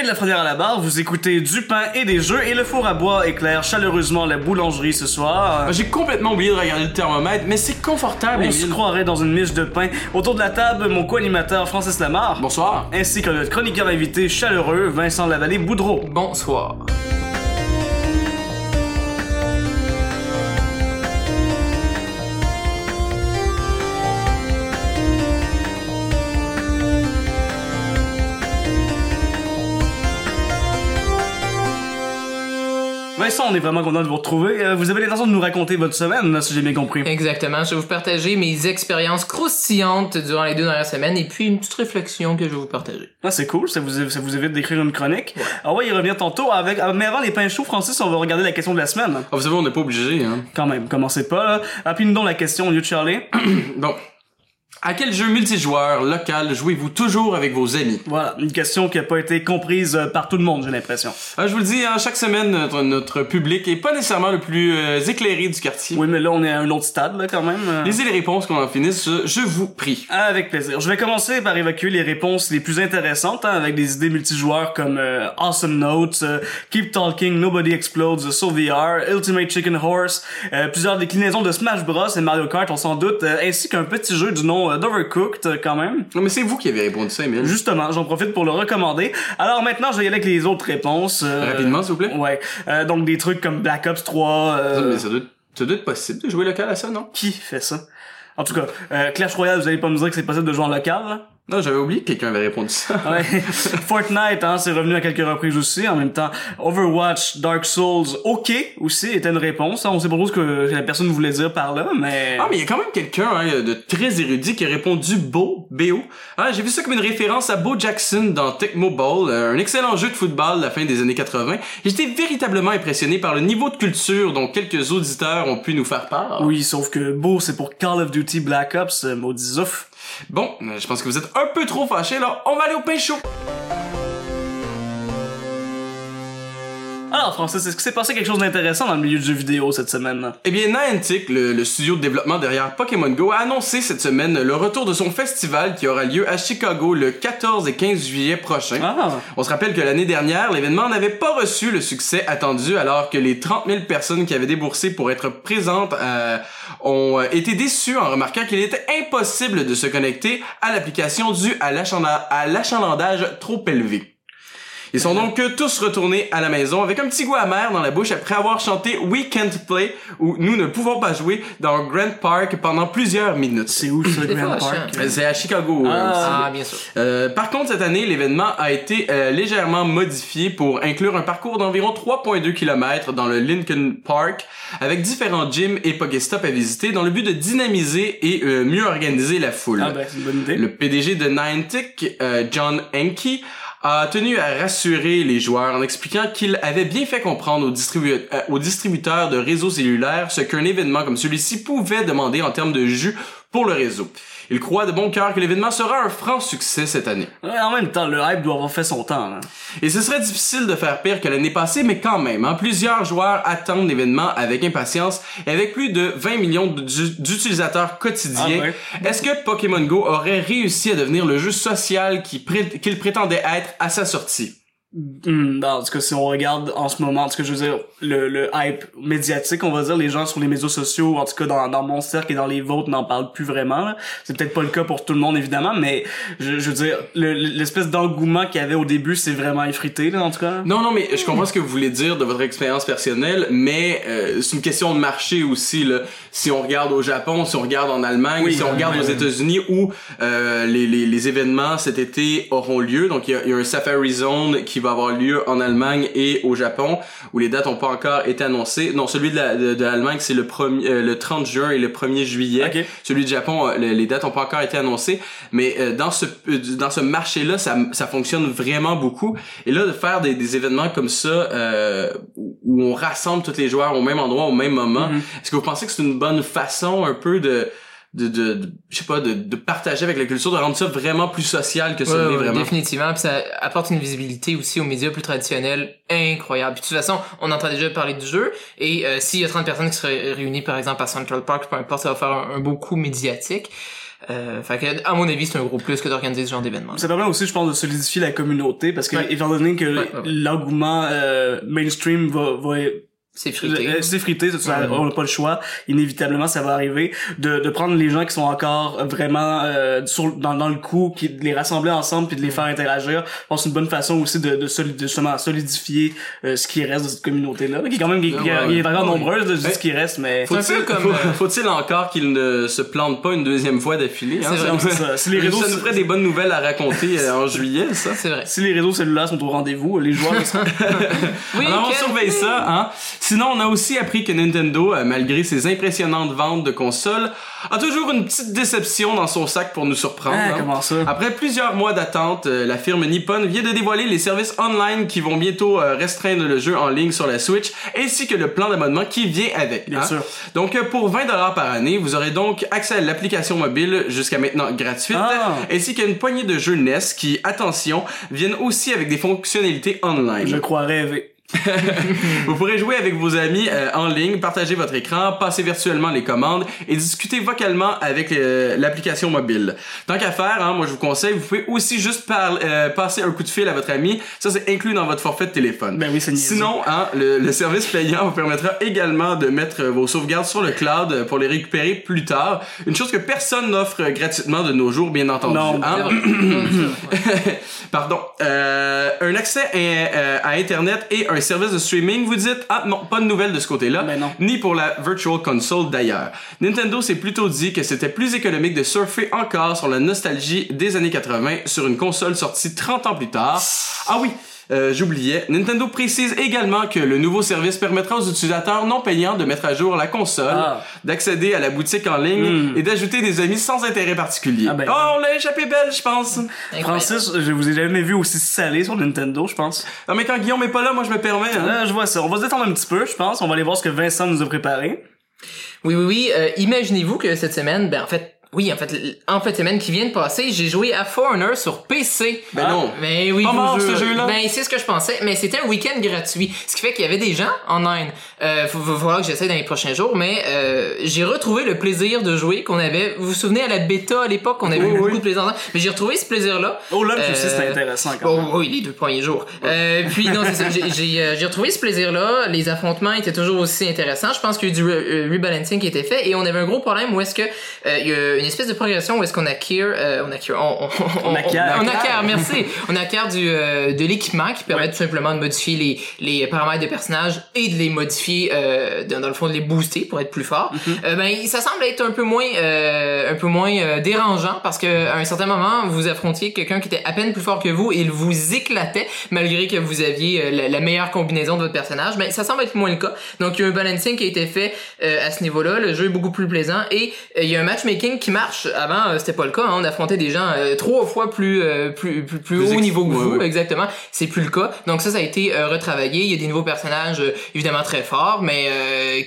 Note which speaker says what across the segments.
Speaker 1: Émile Lafrenière à la barre, vous écoutez du pain et des jeux et le four à bois éclaire chaleureusement la boulangerie ce soir.
Speaker 2: J'ai complètement oublié de regarder le thermomètre, mais c'est confortable,
Speaker 1: On se croirait dans une miche de pain. Autour de la table, mon co-animateur Francis Lamar.
Speaker 2: Bonsoir.
Speaker 1: Ainsi que notre chroniqueur invité chaleureux Vincent Lavallée Boudreau.
Speaker 3: Bonsoir.
Speaker 1: Vincent, on est vraiment content de vous retrouver. Euh, vous avez l'intention de nous raconter votre semaine, si j'ai bien compris.
Speaker 3: Exactement. Je vais vous partager mes expériences croustillantes durant les deux dernières semaines et puis une petite réflexion que je vais vous partager.
Speaker 1: Ah, c'est cool, ça vous, ça vous évite d'écrire une chronique. Ah ouais, il revient tantôt avec. ah, Mais avant les pains chauds, Francis, on va regarder la question de la semaine.
Speaker 2: Ah, vous savez, on n'est pas obligé, hein.
Speaker 1: Quand même, commencez pas là. Appuyez-nous donc la question au lieu de Charlie.
Speaker 2: Bon. À quel jeu multijoueur local jouez-vous toujours avec vos amis?
Speaker 1: voilà, une question qui a pas été comprise euh, par tout le monde, j'ai l'impression.
Speaker 2: Ah, je vous le dis, hein, chaque semaine, notre, notre public est pas nécessairement le plus euh, éclairé du quartier.
Speaker 1: Oui, mais là, on est à un autre stade, là, quand même. Euh,
Speaker 2: Lisez les réponses qu'on en finisse, je- vous prie.
Speaker 1: Ah, Avec plaisir. Je vais commencer par évacuer les réponses les plus intéressantes, hein, avec des idées multijoueurs comme euh, Awesome Notes, Keep Talking, Nobody Explodes, Soul VR, Ultimate Chicken Horse, plusieurs déclinaisons de Smash Bros et Mario Kart, on s'en doute, ainsi qu'un petit jeu du nom euh, d'Overcooked, euh, quand même.
Speaker 2: Non, mais c'est vous qui avez répondu ça, Emile.
Speaker 1: Justement, j'en profite pour le recommander. Alors maintenant, je vais y aller avec les autres réponses. euh,
Speaker 2: Rapidement, s'il vous plaît.
Speaker 1: Ouais. Euh, donc des trucs comme Black Ops 3. euh,
Speaker 2: Mais ça doit, ça doit être possible de jouer local à ça, non?
Speaker 1: Qui fait ça? En tout cas, euh, Clash Royale, vous allez pas me dire que c'est possible de jouer en local, là?
Speaker 2: Non, j'avais oublié que quelqu'un avait répondu ça.
Speaker 1: Ouais. Fortnite, hein, c'est revenu à quelques reprises aussi. En même temps, Overwatch, Dark Souls, OK aussi était une réponse. hein. On sait pas trop ce que la personne voulait dire par là, mais...
Speaker 2: Ah, mais il y a quand même quelqu'un hein, de très érudit qui a répondu Beau, BO. Ah, J'ai vu ça comme une référence à Bo Jackson dans Tecmo Bowl, euh, un excellent jeu de football de la fin des années 80. J'étais véritablement impressionné par le niveau de culture dont quelques auditeurs ont pu nous faire part.
Speaker 1: Oui, sauf que beau, c'est pour Call of Duty Black Ops, euh, maudit zouf.
Speaker 2: Bon, euh, je pense que vous êtes un peu trop fâchés, alors on va aller au pain
Speaker 1: Alors, Francis, est-ce que s'est passé quelque chose d'intéressant dans le milieu du jeu vidéo cette semaine?
Speaker 2: Eh bien, Niantic, le, le studio de développement derrière Pokémon Go, a annoncé cette semaine le retour de son festival qui aura lieu à Chicago le 14 et 15 juillet prochain.
Speaker 1: Ah,
Speaker 2: On se rappelle que l'année dernière, l'événement n'avait pas reçu le succès attendu alors que les 30 000 personnes qui avaient déboursé pour être présentes euh, ont euh, été déçues en remarquant qu'il était impossible de se connecter à l'application due à l'achalandage trop élevé. Ils sont donc euh, tous retournés à la maison avec un petit goût amer dans la bouche après avoir chanté We Can't Play ou Nous ne pouvons pas jouer dans Grand Park pendant plusieurs minutes.
Speaker 1: c'est où ça, Grand Park?
Speaker 2: Euh, C'est à Chicago. euh,
Speaker 1: Ah.
Speaker 2: aussi.
Speaker 3: Ah, bien sûr.
Speaker 2: Euh, par contre, cette année, l'événement a été euh, légèrement modifié pour inclure un parcours d'environ 3,2 km dans le Lincoln Park, avec différents gyms et Pokéstops à visiter dans le but de dynamiser et euh, mieux organiser la foule.
Speaker 1: Ah ben, c'est une bonne idée.
Speaker 2: Le PDG de Niantic, euh, John Enke, a tenu à rassurer les joueurs en expliquant qu'il avait bien fait comprendre euh, aux distributeurs de réseaux cellulaires ce qu'un événement comme celui-ci pouvait demander en termes de jus pour le réseau. Il croit de bon cœur que l'événement sera un franc succès cette année.
Speaker 1: Ouais, en même temps, le hype doit avoir fait son temps. hein.
Speaker 2: Et ce serait difficile de faire pire que l'année passée, mais quand même, hein, plusieurs joueurs attendent l'événement avec impatience et avec plus de 20 millions d'u- d'utilisateurs quotidiens.
Speaker 1: Ah ouais.
Speaker 2: Est-ce que Pokémon Go aurait réussi à devenir le jeu social qu'il prétendait être à sa sortie?
Speaker 1: Hmm, en tout cas, si on regarde en ce moment, en tout cas, je veux dire, le, le hype médiatique, on va dire, les gens sur les médias sociaux, en tout cas dans, dans mon cercle et dans les vôtres, n'en parlent plus vraiment. C'est peut-être pas le cas pour tout le monde, évidemment, mais je, je veux dire, le- l'espèce d'engouement qu'il y avait au début, c'est vraiment effrité, là, en tout cas.
Speaker 2: Non, non, mais je comprends ce que vous voulez dire de votre expérience personnelle, mais euh, c'est une question de marché aussi. Là. Si on regarde au Japon, si on regarde en Allemagne,
Speaker 1: Oui,
Speaker 2: si on regarde aux. États-Unis où euh, les, les, les événements cet été auront lieu. Donc il y y a un Safari Zone qui va avoir lieu en Allemagne et au Japon, où les dates n'ont pas encore été annoncées. Non, celui de la- de, de l'Allemagne, c'est le, premier, euh, le 30 juin et le 1er juillet. Celui du Japon, euh, le- les dates n'ont pas encore été annoncées, mais euh, dans ce euh, dans ce marché-là, ça, ça fonctionne vraiment beaucoup. Et là, de faire des, des événements comme ça, où on rassemble tous les joueurs au même endroit, au même moment,
Speaker 1: Mhm.
Speaker 2: est-ce que vous pensez que c'est une bonne façon un peu de de, de, de- je sais pas, de, de partager avec la culture, de rendre ça vraiment plus social que ça
Speaker 3: Ouais,
Speaker 2: vraiment.
Speaker 3: définitivement. Puis ça apporte une visibilité aussi aux médias plus traditionnels incroyable. Puis de toute façon, on entend déjà parler du jeu. Et euh, s'il y a 30 personnes qui seraient réunies, par exemple, à Central Park, peu importe, ça va faire un, un beau coup médiatique. Euh, fait que, à mon avis, c'est un gros plus que d'organiser ce genre d'événement.
Speaker 1: Ça permet aussi, je pense, de solidifier la communauté parce que,
Speaker 3: Ouais.
Speaker 1: étant donné que
Speaker 3: Ouais, ouais, ouais.
Speaker 1: l'engouement euh, mainstream va, va
Speaker 3: C'est frité.
Speaker 1: C'est frité, ça, on n'a pas le choix. Inévitablement, ça va arriver. De, de prendre les gens qui sont encore vraiment euh, sur, dans, dans le coup, qui, de les rassembler ensemble puis de les faire interagir. Je pense que c'est une bonne façon aussi de, de, soli- de justement solidifier euh, ce qui reste de cette communauté-là. Qui est quand même qui, qui-
Speaker 2: Ouais,
Speaker 1: qui est encore
Speaker 3: ouais.
Speaker 1: nombreuse, de,
Speaker 2: Ouais.
Speaker 1: ce qui reste, mais...
Speaker 3: Faut-
Speaker 2: Faut-il
Speaker 3: comme,
Speaker 2: faut-
Speaker 3: euh,
Speaker 2: faut-il encore qu'il ne se plante pas une deuxième fois d'affilée? hein?
Speaker 3: C'est vrai,
Speaker 1: c'est ça. Si les réseaux-
Speaker 2: ça nous ferait des bonnes nouvelles à raconter euh, en juillet, ça.
Speaker 3: C'est vrai.
Speaker 1: Si les réseaux cellulaires sont au rendez-vous, les joueurs...
Speaker 3: Oui,
Speaker 2: Alors on surveille ça, hein. Sinon, on a aussi appris que Nintendo, euh, malgré ses impressionnantes ventes de consoles, a toujours une petite déception dans son sac pour nous surprendre.
Speaker 1: Ah,
Speaker 2: hein.
Speaker 1: comment ça?
Speaker 2: Après plusieurs mois d'attente, euh, la firme Nippon vient de dévoiler les services online qui vont bientôt euh, restreindre le jeu en ligne sur la Switch, ainsi que le plan d'abonnement qui vient avec.
Speaker 1: Bien
Speaker 2: hein.
Speaker 1: sûr.
Speaker 2: Donc pour 20 dollars par année, vous aurez donc accès à l'application mobile jusqu'à maintenant gratuite,
Speaker 1: Ah.
Speaker 2: ainsi qu'à une poignée de jeux NES qui, attention, viennent aussi avec des fonctionnalités online.
Speaker 1: Je crois rêver.
Speaker 2: Vous pourrez jouer avec vos amis euh, en ligne, partager votre écran, passer virtuellement les commandes et discuter vocalement avec euh, l'application mobile. Tant qu'à faire, hein, moi je vous conseille, vous pouvez aussi juste par- euh, passer un coup de fil à votre ami. Ça c'est inclus dans votre forfait de téléphone.
Speaker 1: Ben oui.
Speaker 2: Sinon, hein, le, le service payant vous permettra également de mettre vos sauvegardes sur le cloud pour les récupérer plus tard. Une chose que personne n'offre gratuitement de nos jours, bien entendu.
Speaker 1: Non,
Speaker 2: hein. Pardon. Euh, un accès à, à Internet et un service de streaming, vous dites, ah non, pas de nouvelles de ce côté-là.
Speaker 1: Ben.
Speaker 2: Ni pour la Virtual Console d'ailleurs. Nintendo s'est plutôt dit que c'était plus économique de surfer encore sur la nostalgie des années 80 sur une console sortie 30 ans plus tard. Ah oui. Euh, J'oubliais. Nintendo précise également que le nouveau service permettra aux utilisateurs non payants de mettre à jour la console,
Speaker 1: Ah.
Speaker 2: d'accéder à la boutique en ligne
Speaker 1: Hmm.
Speaker 2: et d'ajouter des amis sans intérêt particulier.
Speaker 1: Ah ben.
Speaker 2: oh, on l'a échappé belle, je pense.
Speaker 3: Incroyable.
Speaker 1: Francis, je vous ai jamais vu aussi salé sur Nintendo, je pense.
Speaker 2: Non mais quand Guillaume est pas là, moi je me permets. Hein.
Speaker 1: Là, je vois ça. On va se détendre un petit peu, je pense. On va aller voir ce que Vincent nous a préparé.
Speaker 3: Oui, oui, oui. euh, Imaginez-vous que cette semaine, ben en fait, oui, en fait, en fait, semaine qui vient de passer, j'ai joué à Foreigner sur PC.
Speaker 2: Ben non.
Speaker 3: Mais oui,
Speaker 2: Pas
Speaker 3: je vous
Speaker 2: mort,
Speaker 3: jure.
Speaker 2: ce jeu-là.
Speaker 3: Ben c'est ce que je pensais, mais c'était un week-end gratuit, ce qui fait qu'il y avait des gens online. Euh, faut, faut voir que j'essaie dans les prochains jours, mais euh, j'ai retrouvé le plaisir de jouer qu'on avait. Vous vous souvenez à la bêta à l'époque, on avait
Speaker 2: Oui,
Speaker 3: eu
Speaker 2: oui.
Speaker 3: beaucoup de plaisir. Mais j'ai retrouvé ce plaisir-là.
Speaker 1: Oh, là,
Speaker 3: Euh,
Speaker 1: aussi, c'était intéressant quand même.
Speaker 3: Oh oui, les deux premiers jours. Euh, puis non, c'est ça. J'ai- J'ai euh, j'ai retrouvé ce plaisir-là. Les affrontements étaient toujours aussi intéressants. Je pense qu'il y a eu du re- euh, rebalancing qui était fait et on avait un gros problème où est-ce que euh, il y a une espèce de progression où est-ce qu'on acquiert, euh, on acquiert, on, on,
Speaker 1: On acquiert.
Speaker 3: on, acquiert, merci. on acquiert du euh, de l'équipement qui permet tout simplement de modifier les les paramètres de personnages et de les modifier euh, dans, dans le fond de les booster pour être plus fort. Euh, ben ça semble être un peu moins euh, un peu moins euh, dérangeant parce que à un certain moment vous affrontiez quelqu'un qui était à peine plus fort que vous et il vous éclatait malgré que vous aviez euh, la, la meilleure combinaison de votre personnage. Ben ça semble être moins le cas. Donc il y a un balancing qui a été fait euh, à ce niveau-là. Le jeu est beaucoup plus plaisant et euh, il y a un matchmaking qui marche. Avant euh, c'était pas le cas. hein. On affrontait des gens euh, trois fois plus euh, plus plus, plus
Speaker 2: Plus
Speaker 3: haut niveau que vous.
Speaker 2: ouais.
Speaker 3: Exactement. C'est plus le cas. Donc ça ça a été euh, retravaillé. Il y a des nouveaux personnages évidemment très forts mais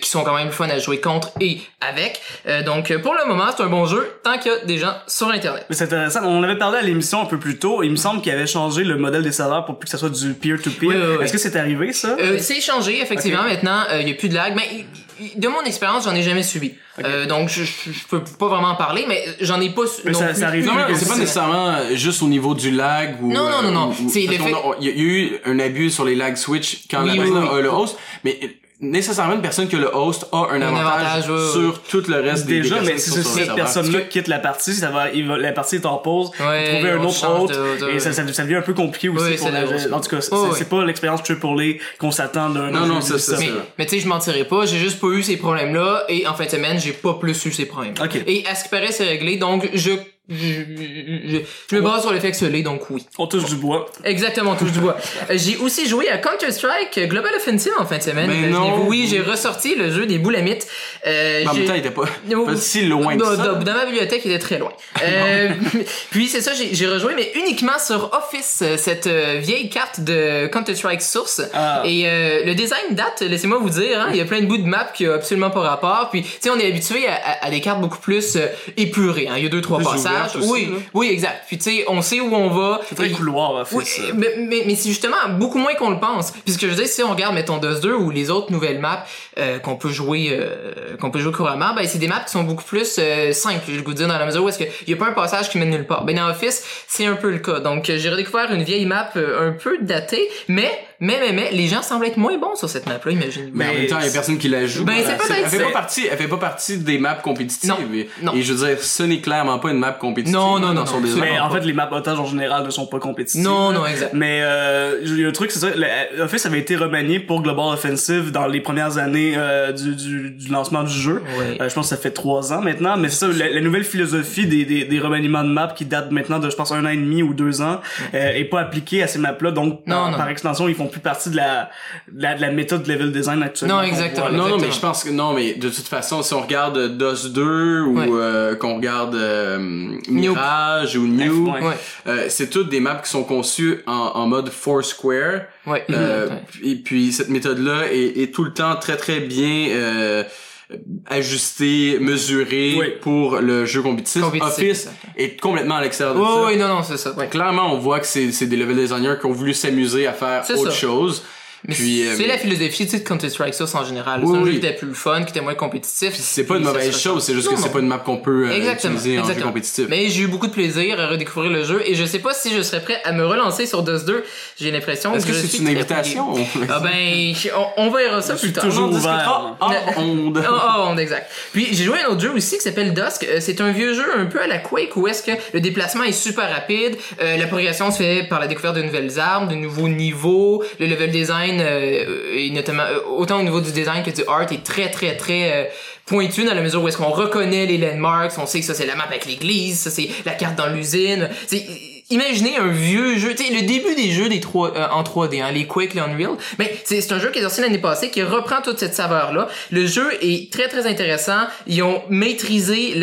Speaker 3: qui sont quand même fun à jouer contre et avec. Donc pour le moment c'est un bon jeu tant qu'il y a des gens sur internet.
Speaker 1: Mais c'est intéressant. On avait parlé à l'émission un peu plus tôt. Il me semble qu'il avait changé le modèle des serveurs pour plus que ça soit du peer-to-peer.
Speaker 3: Oui, oui, oui.
Speaker 1: Est-ce que c'est arrivé, ça?
Speaker 3: C'est changé effectivement maintenant il y a plus de lag mais de mon expérience j'en ai jamais subi Euh, donc je, je, je peux pas vraiment en parler mais j'en ai pas
Speaker 1: Mais
Speaker 3: non
Speaker 1: ça-
Speaker 3: plus.
Speaker 1: ça arrive
Speaker 2: Non,
Speaker 1: que
Speaker 2: c'est pas nécessairement euh, juste au niveau du lag ou.
Speaker 3: Non, non, non, non.
Speaker 2: ou-
Speaker 3: C'est
Speaker 2: Il y, a eu un abus sur les lag switch quand
Speaker 3: Oui,
Speaker 2: la
Speaker 3: oui,
Speaker 2: personne
Speaker 3: oui.
Speaker 2: a le host, mais euh, nécessairement une personne que le host a un, avantage,
Speaker 3: avantage, ouais, ouais.
Speaker 2: sur tout le reste des
Speaker 1: Déjà, mais si cette
Speaker 2: serveur.
Speaker 1: personne-là quitte la partie, ça va, il va, la partie est en pause,
Speaker 3: Ouais,
Speaker 1: trouver un autre hôte,
Speaker 3: de- de-
Speaker 1: et ça, ça, ça devient un peu compliqué aussi pour
Speaker 3: c'est
Speaker 1: la, en tout cas, c'est c'est pas l'expérience triple A qu'on s'attend d'un
Speaker 2: Non, non,
Speaker 1: de
Speaker 2: ça,
Speaker 3: mais, mais tu sais, je mentirais pas, j'ai juste pas eu ces problèmes-là, et en fin de semaine, j'ai pas plus eu ces problèmes. Et à ce qui paraît, c'est réglé, donc je, je, me base sur le fait que ce l'est, donc oui.
Speaker 1: On touche du bois.
Speaker 3: Exactement, touche du bois. Euh, j'ai aussi joué à Counter-Strike Global Offensive en fin de semaine.
Speaker 2: Ben
Speaker 3: imaginez-vous.
Speaker 2: non.
Speaker 3: Oui, j'ai ressorti le jeu des boulamites. Euh,
Speaker 2: Mais en même temps, il était pas,
Speaker 3: Oh.
Speaker 2: pas si loin que
Speaker 3: dans,
Speaker 2: ça.
Speaker 3: dans- ma bibliothèque, il était très loin. Euh, puis c'est ça, j'ai rejoué, mais uniquement sur Office, euh, cette euh, vieille carte de Counter-Strike Source.
Speaker 1: Ah.
Speaker 3: Et euh, le design date, laissez-moi vous dire, hein, il y a plein de bouts de map qui a absolument pas rapport. Puis, tu sais, on est habitué à, à- à des cartes beaucoup plus euh, épurées. Hein. Il y a deux, trois passages,
Speaker 2: aussi,
Speaker 3: oui,
Speaker 2: là.
Speaker 3: oui, exact. Puis tu sais, on sait où on va.
Speaker 1: C'est très couloir, en fait.
Speaker 3: Oui,
Speaker 1: ça.
Speaker 3: mais, mais, mais c'est justement beaucoup moins qu'on le pense. Puis ce que je dire, si on regarde, mettons, DOS 2 ou les autres nouvelles maps euh, qu'on peut jouer euh, qu'on peut jouer couramment, ben c'est des maps qui sont beaucoup plus euh, simples, je vais vous dire, dans la mesure où est-ce qu'il y a pas un passage qui mène nulle part. Ben dans Office, c'est un peu le cas. Donc j'ai redécouvert une vieille map euh, un peu datée, mais, mais, mais, mais, les gens semblent être moins bons sur cette map-là, imagine.
Speaker 2: Mais en
Speaker 1: Mais
Speaker 2: même temps, il y a personne qui la joue.
Speaker 3: Ben, c'est
Speaker 2: Elle
Speaker 3: peut-être
Speaker 2: elle fait pas partie, elle fait pas partie des maps compétitives.
Speaker 3: Non,
Speaker 2: Et,
Speaker 3: non.
Speaker 2: et je veux dire, ce n'est clairement pas une map compétitive.
Speaker 3: Non, non, non, non,
Speaker 2: design.
Speaker 1: Mais en
Speaker 3: pas.
Speaker 1: fait, les maps otages en général ne sont pas compétitifs.
Speaker 3: Non, non, exact.
Speaker 1: Mais euh, il y a un truc, c'est ça. le- Office avait été remanié pour Global Offensive dans les premières années euh, du, du, du lancement du jeu.
Speaker 3: Ouais.
Speaker 1: Euh, je pense que ça fait trois ans maintenant. Mais c'est ça, la, la nouvelle philosophie des, des, des remaniements de maps qui datent maintenant de, je pense, un an et demi ou deux ans, euh, est pas appliquée à ces maps-là. Donc,
Speaker 3: Non,
Speaker 1: par,
Speaker 3: non.
Speaker 1: par extension, ils font plus partie de la, de la, de la méthode level design actuellement.
Speaker 3: Non, exactement.
Speaker 1: voit.
Speaker 2: Non, non, mais
Speaker 3: Exactement.
Speaker 2: je pense que non, mais de toute façon, si on regarde DOS 2 ou
Speaker 3: Ouais.
Speaker 2: euh, qu'on regarde euh, Mirage ou New,
Speaker 1: Ouais.
Speaker 2: Euh, c'est toutes des maps qui sont conçues en, en mode Foursquare.
Speaker 3: ouais.
Speaker 2: Euh,
Speaker 3: ouais.
Speaker 2: Et puis cette méthode-là est, est tout le temps très très bien euh, ajustée, mesurée
Speaker 1: Oui.
Speaker 2: pour le jeu compétitif.
Speaker 3: Compétitif,
Speaker 2: Office est complètement à l'extérieur de
Speaker 3: Oui,
Speaker 2: ça.
Speaker 3: oui, non, non, c'est ça. Ouais.
Speaker 2: Clairement, on voit que c'est c'est des level designers qui ont voulu s'amuser à faire autre
Speaker 3: ça.
Speaker 2: chose.
Speaker 3: Mais
Speaker 2: Puis, euh,
Speaker 3: c'est la philosophie tu sais, de Counter-Strike Source en général.
Speaker 2: Oui,
Speaker 3: c'est un jeu
Speaker 2: oui.
Speaker 3: qui était plus fun, qui était moins compétitif.
Speaker 2: Puis c'est pas une mauvaise
Speaker 3: se
Speaker 2: chose, c'est juste
Speaker 3: Non,
Speaker 2: que c'est pas une map qu'on peut euh,
Speaker 3: Exactement.
Speaker 2: utiliser en jeu
Speaker 3: exactement.
Speaker 2: compétitif.
Speaker 3: Mais j'ai eu beaucoup de plaisir à redécouvrir le jeu et je sais pas si je serais prêt à me relancer sur DOS 2. J'ai l'impression
Speaker 2: Est-ce que
Speaker 3: je
Speaker 2: c'est
Speaker 3: suis
Speaker 2: une invitation?
Speaker 3: Ah ben, on, on verra ça
Speaker 1: Je
Speaker 3: plus
Speaker 1: suis
Speaker 3: tard.
Speaker 1: toujours
Speaker 2: On discutera
Speaker 1: ouvert.
Speaker 2: onde.
Speaker 3: Oh, oh, onde, exact. Puis j'ai joué à un autre jeu aussi qui s'appelle Dusk. Euh, C'est un vieux jeu un peu à la Quake où est-ce que le déplacement est super rapide, euh, la progression se fait par la découverte de nouvelles armes, de nouveaux niveaux, le level design euh, et notamment euh, autant au niveau du design que du art est très très très euh, pointu dans la mesure où est-ce qu'on reconnaît les landmarks, on sait que ça c'est la map avec l'église, ça c'est la carte dans l'usine. C'est Imaginez un vieux jeu, tu sais, le début des jeux des 3, euh, en 3D, hein, les Quake, les Unreal. Mais c'est c'est un jeu qui est sorti l'année passée, qui reprend toute cette saveur-là. Le jeu est très très intéressant. Ils ont maîtrisé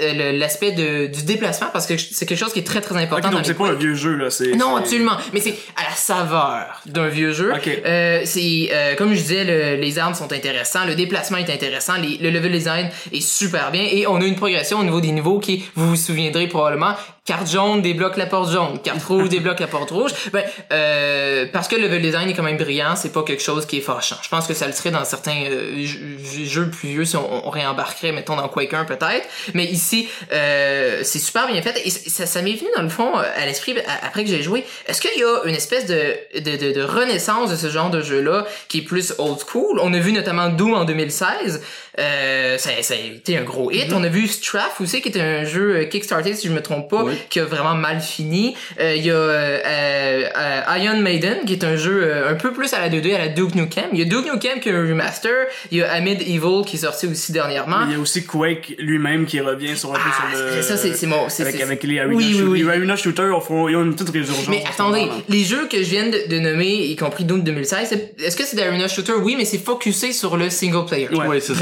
Speaker 3: euh, l'aspect du déplacement parce que c'est quelque chose qui est très très important dans
Speaker 1: donc c'est pas un vieux jeu, là. c'est
Speaker 3: non, absolument. Mais c'est à la saveur d'un vieux jeu.
Speaker 1: Ok.
Speaker 3: Euh, c'est euh, comme je disais, le- les armes sont intéressants, le déplacement est intéressant, les- le level design est super bien et on a une progression au niveau des niveaux qui, vous vous souviendrez probablement, carte jaune débloque la porte jaune, carte rouge débloque la porte rouge. Ben euh, parce que le level design est quand même brillant, c'est pas quelque chose qui est fâchant. Je pense que ça le serait dans certains euh, jeux- plus vieux si on, on réembarquerait, mettons dans Quake 1 peut-être. Mais ici, euh, c'est super bien fait et ça, ça m'est venu dans le fond euh, à l'esprit après que j'ai joué. Est-ce qu'il y a une espèce de, de, de, de renaissance de ce genre de jeu-là qui est plus old school? On a vu notamment Doom en 2016. Euh, ça, ça a été un gros hit. On a vu Straff aussi, qui était un jeu euh, Kickstarter, si je me trompe pas,
Speaker 2: Oui.
Speaker 3: qui a vraiment mal fini. Euh, Il y a euh, euh, euh, Iron Maiden, qui est un jeu un peu plus à la 2D, à la Duke Nukem. Il y a Duke Nukem qui est un remaster. Il y a Amid Evil qui est sorti aussi dernièrement.
Speaker 1: Il y a aussi Quake lui-même qui revient sur un
Speaker 3: Ah,
Speaker 1: peu sur le.
Speaker 3: c'est- ça, c'est- c'est mon- c'est-
Speaker 1: Avec,
Speaker 3: c'est-
Speaker 1: avec les Arena,
Speaker 3: Oui, oui,
Speaker 1: shoot-
Speaker 3: oui.
Speaker 1: les Arena Shooters, ils ont une petite résurgence.
Speaker 3: Mais attendez, les jeux que je viens de, de nommer, y compris Doom 2016, c'est- est-ce que c'est des arena shooter? Oui, mais c'est focusé sur le single player.
Speaker 1: Ouais.
Speaker 2: Ouais, c'est ça.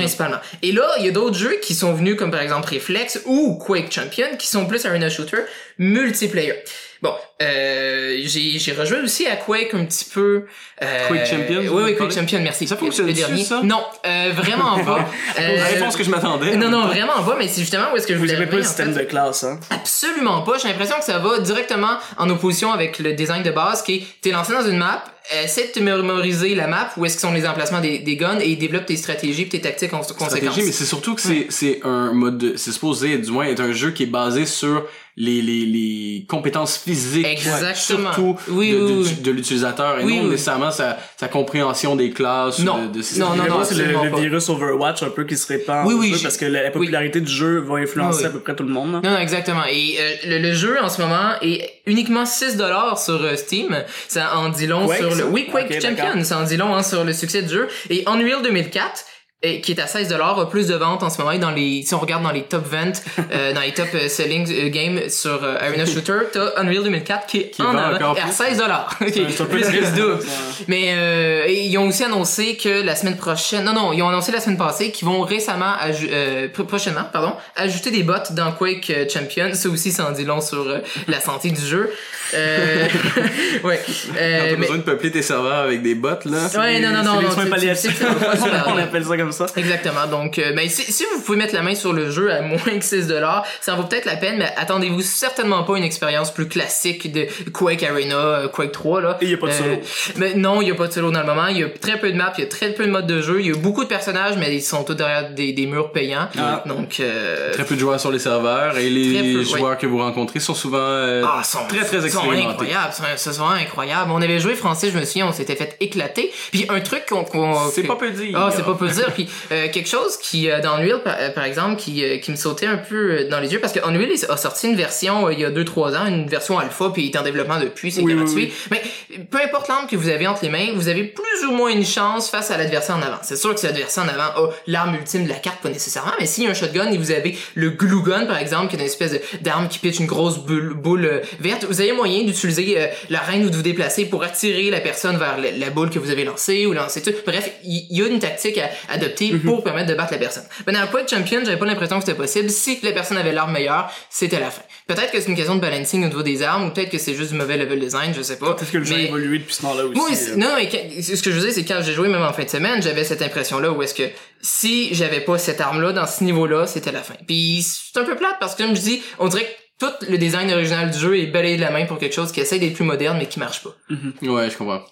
Speaker 3: Et là, il y a d'autres jeux qui sont venus, comme par exemple Reflex ou Quake Champion, qui sont plus arena shooter multiplayer. Bon, euh, j'ai j'ai rejoué aussi à Quake un petit peu. Euh,
Speaker 2: Quake Champion,
Speaker 3: Oui, oui? Quake Champion, merci.
Speaker 2: Ça fonctionne-tu,
Speaker 3: le dernier.
Speaker 2: ça?
Speaker 3: Non, euh, vraiment pas.
Speaker 2: La
Speaker 3: Euh,
Speaker 2: réponse que je m'attendais.
Speaker 3: non, non, vraiment pas, mais c'est justement où est-ce que je
Speaker 1: Vous
Speaker 3: voulais
Speaker 1: pas le système
Speaker 3: fait.
Speaker 1: de classe, hein?
Speaker 3: Absolument pas. J'ai l'impression que ça va directement en opposition avec le design de base qui est t'es lancé dans une map, essaie de te mémoriser la map, où est-ce que sont les emplacements des, des guns et développe tes stratégies tes tactiques en conséquence.
Speaker 2: stratégie, mais c'est surtout que c'est c'est un mode de- c'est supposé du moins être un jeu qui est basé sur les les les compétences physiques
Speaker 3: Exactement.
Speaker 2: surtout
Speaker 3: Oui,
Speaker 2: de,
Speaker 3: oui,
Speaker 2: de-
Speaker 3: oui.
Speaker 2: de l'utilisateur et
Speaker 3: Oui,
Speaker 2: non
Speaker 3: oui.
Speaker 2: nécessairement sa sa compréhension des classes
Speaker 3: Non.
Speaker 2: de, de ses-
Speaker 3: Non, non, non,
Speaker 1: c'est le, le virus Overwatch un peu qui se répand
Speaker 3: Oui, oui, j'ai-
Speaker 1: parce que la, la popularité du jeu va influencer
Speaker 3: Oui, oui.
Speaker 1: à peu près tout le monde. là.
Speaker 3: Non, non, exactement. Et euh, le, le jeu en ce moment est uniquement 6 dollars sur euh, Steam. Ça en dit long
Speaker 1: Quake,
Speaker 3: sur le oui Quake Champion. Ça en dit long hein, sur le succès du jeu. Et Unreal 2004 et qui est à 16 dollars a plus de ventes en ce moment et dans les si on regarde dans les top ventes euh, dans les top euh, selling euh, games sur euh, Arena Shooter t'as Unreal 2004 qui est
Speaker 2: Qui
Speaker 3: en avant
Speaker 2: encore
Speaker 3: à
Speaker 2: plus.
Speaker 3: 16 dollars
Speaker 1: peu
Speaker 3: plus que double mais euh, ils ont aussi annoncé que la semaine prochaine, non non, ils ont annoncé la semaine passée qu'ils vont récemment, euh, prochainement, pardon, ajouter des bots dans Quake euh, Champion. Ça aussi, ça en dit long sur euh, la santé du jeu. Euh, ouais. Euh,
Speaker 2: t'as
Speaker 3: mais-
Speaker 2: besoin de peupler tes serveurs avec des bots là
Speaker 3: Ouais, non, non, non,
Speaker 1: C'est les
Speaker 3: non,
Speaker 1: soins palliatifs. On appelle ça comme comme ça.
Speaker 3: Exactement. Donc, euh, ben, si, si vous pouvez mettre la main sur le jeu à moins que 6 dollars, ça en vaut peut-être la peine, mais attendez-vous certainement pas une expérience plus classique de Quake Arena, euh, Quake 3, là.
Speaker 1: Et il y a pas de solo.
Speaker 3: mais non, il y a pas de solo dans le moment. Il y a très peu de maps, il y a très peu de modes de jeu. Il y a beaucoup de personnages, mais ils sont tous derrière des, des murs payants.
Speaker 1: Ah.
Speaker 3: Donc, euh,
Speaker 2: Très peu de joueurs sur les serveurs et les
Speaker 3: peu,
Speaker 2: joueurs que vous rencontrez sont souvent euh,
Speaker 3: Ah, sont,
Speaker 2: très très
Speaker 3: sont
Speaker 2: expérimentés.
Speaker 3: incroyables, sont, sont vraiment incroyables. On avait joué français, je me souviens, on s'était fait éclater. Puis un truc qu'on,
Speaker 2: C'est pas peu dire.
Speaker 3: Ah, c'est pas peu dire. Puis euh, quelque chose qui euh, dans Unreal par, euh, par exemple qui, qui me sautait un peu dans les yeux parce que Unreal a sorti une version il y a 2-3 ans, une version alpha puis il est en développement depuis, c'est
Speaker 1: Oui, oui,
Speaker 3: gratuit.
Speaker 1: oui.
Speaker 3: Mais peu importe l'arme que vous avez entre les mains, vous avez plus ou moins une chance face à l'adversaire en avant. C'est sûr que si l'adversaire en avant a l'arme ultime de la carte, pas nécessairement, mais s'il y a un shotgun et vous avez le glue gun par exemple, qui est une espèce d'arme qui pitch une grosse boule, boule verte, vous avez moyen d'utiliser euh, la reine ou de vous déplacer pour attirer la personne vers la, la boule que vous avez lancée ou lancer tout. Bref, il il y, a une tactique à adopter pour permettre de battre la personne. Mais dans le Quake Champion, j'avais pas l'impression que c'était possible. Si la personne avait l'arme meilleure, c'était la fin. Peut-être que c'est une question de balancing au niveau des armes, ou peut-être que c'est juste du mauvais level design, je sais pas.
Speaker 1: Peut-être que le jeu a évolué depuis ce temps-là aussi.
Speaker 3: moi,
Speaker 1: euh.
Speaker 3: non, mais quand- ce que je veux dire, c'est quand j'ai joué même en fin de semaine, j'avais cette impression-là où est-ce que si j'avais pas cette arme-là dans ce niveau-là, c'était la fin. Puis c'est un peu plate parce que comme je dis, on dirait que tout le design original du jeu est balayé de la main pour quelque chose qui essaie d'être plus moderne mais qui marche pas.
Speaker 2: Ouais, je comprends.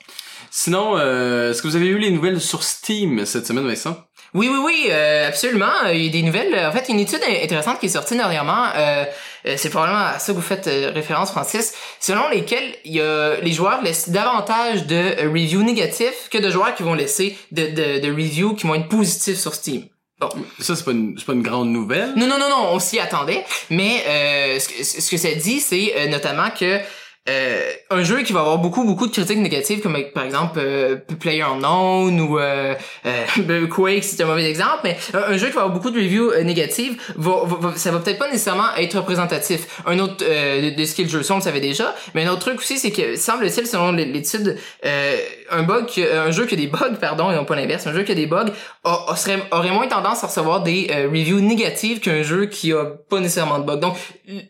Speaker 2: Sinon, euh, est-ce que vous avez eu les nouvelles sur Steam cette semaine, Vincent?
Speaker 3: Oui, oui, oui, euh, absolument. Il y a des nouvelles. En fait, une étude intéressante qui est sortie dernièrement. Euh, euh, c'est probablement à ça que vous faites euh, référence, Francis. Selon lesquels il y a, les joueurs laissent davantage de reviews négatifs que de joueurs qui vont laisser de, de, de reviews qui vont être positifs sur Steam. Bon.
Speaker 2: Ça, c'est pas une, c'est pas une grande nouvelle.
Speaker 3: Non, non, non, non, on s'y attendait. Mais euh, ce, que- ce que ça dit, c'est euh, notamment que euh, un jeu qui va avoir beaucoup, beaucoup de critiques négatives, comme par exemple euh, Player Unknown ou euh, euh, Quake, c'est un mauvais exemple, mais un, jeu qui va avoir beaucoup de reviews euh, négatives, va, va- ça va peut-être pas nécessairement être représentatif. Un autre euh, de, de ce qu'est le jeu, ça on le savait déjà, mais un autre truc aussi, c'est que semble-t-il, selon l'étude, un bug, qui- un jeu qui a des bugs, pardon, et non pas l'inverse, un jeu qui a des bugs a- a- serait- aurait moins tendance à recevoir des euh, reviews négatives qu'un jeu qui a pas nécessairement de bugs. Donc,